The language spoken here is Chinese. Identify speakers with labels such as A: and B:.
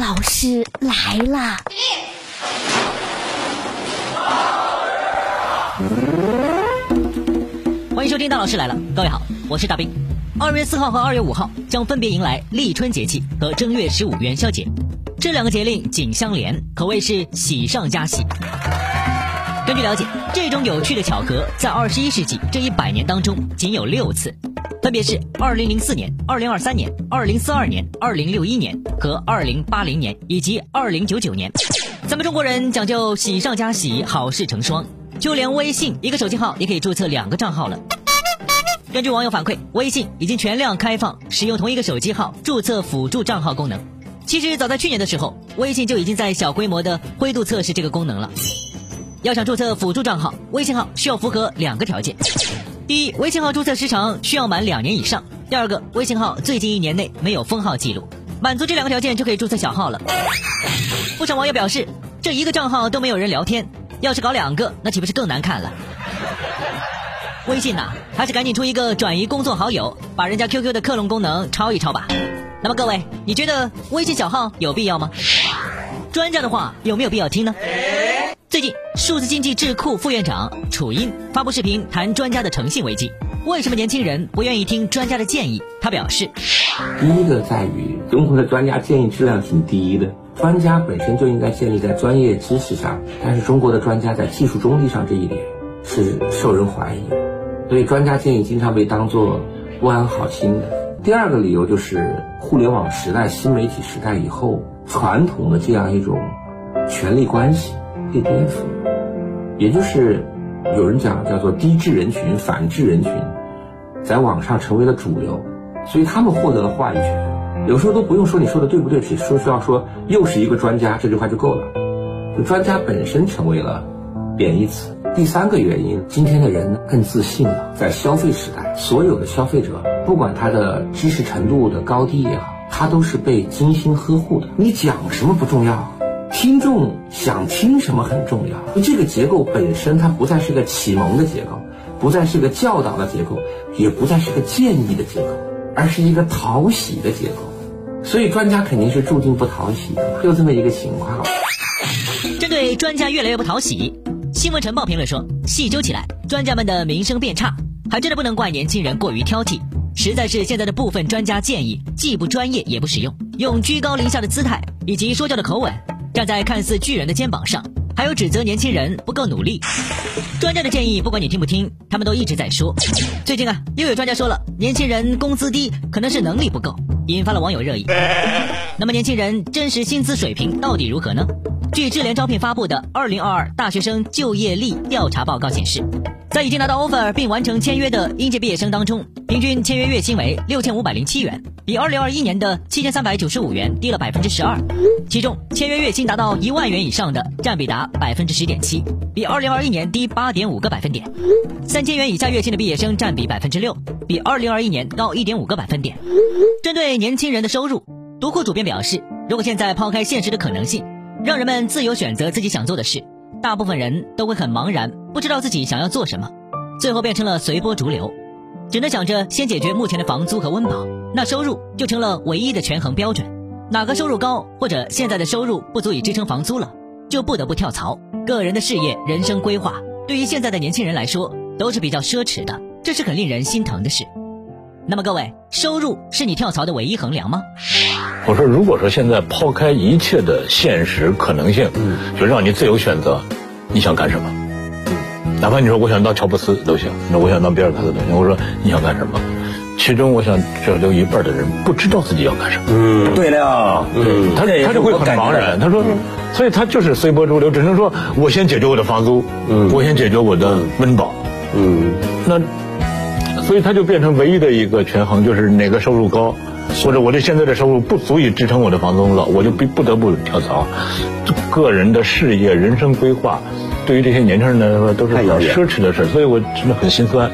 A: 老师来啦！
B: 欢迎收听大老师来了，各位好，我是大兵。二月四号和二月五号将分别迎来立春节气和正月十五元宵节，这两个节令紧相连，可谓是喜上加喜。根据了解，这种有趣的巧合在二十一世纪这一百年当中仅有六次，分别是二零零四年、二零二三年、二零四二年、二零六一年和二零八零年以及二零九九年。咱们中国人讲究喜上加喜，好事成双。就连微信一个手机号也可以注册两个账号了。根据网友反馈，微信已经全量开放使用同一个手机号注册辅助账号功能。其实早在去年的时候，微信就已经在小规模的灰度测试这个功能了。要想注册辅助账号，微信号需要符合两个条件：第一，微信号注册时长需要满两年以上；第二个，微信号最近一年内没有封号记录。满足这两个条件就可以注册小号了。不少网友表示，这一个账号都没有人聊天。要是搞两个，那岂不是更难看了？微信呐，还是赶紧出一个转移工作好友，把人家 QQ 的克隆功能抄一抄吧。那么各位，你觉得微信小号有必要吗？专家的话有没有必要听呢？数字经济智库副院长楚英发布视频谈专家的诚信危机。为什么年轻人不愿意听专家的建议？他表示，
C: 第一个在于中国的专家建议质量挺低的。专家本身就应该建立在专业知识上，但是中国的专家在技术中立上这一点是受人怀疑，所以专家建议经常被当作不安好心的。第二个理由就是互联网时代、新媒体时代以后，传统的这样一种权力关系被颠覆，也就是有人讲叫做低智人群、反智人群，在网上成为了主流，所以他们获得了话语权。有时候都不用说你说的对不对，只说需要说又是一个专家这句话就够了，就专家本身成为了贬义词。第三个原因，今天的人更自信了，在消费时代，所有的消费者不管他的知识程度的高低也好，他都是被精心呵护的。你讲什么不重要，听众想听什么很重要。这个结构本身它不再是个启蒙的结构，不再是个教导的结构，也不再是个建议的结构，而是一个讨喜的结构。所以专家肯定是注定不讨喜的，就这么一个情况。
B: 针对专家越来越不讨喜，新闻晨报评论说，细究起来，专家们的名声变差，还真的不能怪年轻人过于挑剔，实在是现在的部分专家建议既不专业也不实用，用居高临下的姿态以及说教的口吻，站在看似巨人的肩膀上，还有指责年轻人不够努力。专家的建议不管你听不听，他们都一直在说。最近啊，又有专家说了，年轻人工资低可能是能力不够。引发了网友热议。那么年轻人真实薪资水平到底如何呢？据智联招聘发布的《二零二二大学生就业力调查报告》显示，在已经拿到 offer 并完成签约的应届毕业生当中，平均签约月薪为六千五百零七元，比二零二一年的七千三百九十五元低了百分之十二。其中，签约月薪达到一万元以上的占比达百分之十点七，比二零二一年低八点五个百分点。三千元以下月薪的毕业生占比百分之六，比二零二一年高一点五个百分点。针对年轻人的收入，读库主编表示，如果现在抛开现实的可能性，让人们自由选择自己想做的事，大部分人都会很茫然，不知道自己想要做什么，最后变成了随波逐流，只能想着先解决目前的房租和温饱，那收入就成了唯一的权衡标准。哪个收入高，或者现在的收入不足以支撑房租了，就不得不跳槽。个人的事业、人生规划，对于现在的年轻人来说，都是比较奢侈的，这是很令人心疼的事。那么各位，收入是你跳槽的唯一衡量吗？
D: 我说，如果说现在抛开一切的现实可能性，嗯，就让你自由选择，你想干什么？哪怕你说我想当乔布斯都行，那我想当比尔盖茨都行。我说你想干什么？其中我想，只有一半的人不知道自己要干什么。
E: 嗯，对了，嗯，
D: 他他就会很茫然。他说，所以他就是随波逐流，只能说我先解决我的房租，嗯，我先解决我的温饱，嗯，那。所以他就变成唯一的一个权衡，就是哪个收入高，或者我这现在的收入不足以支撑我的房租了，我就不不得不跳槽。个人的事业、人生规划，对于这些年轻人来说都是很奢侈的事，所以我真的很心酸。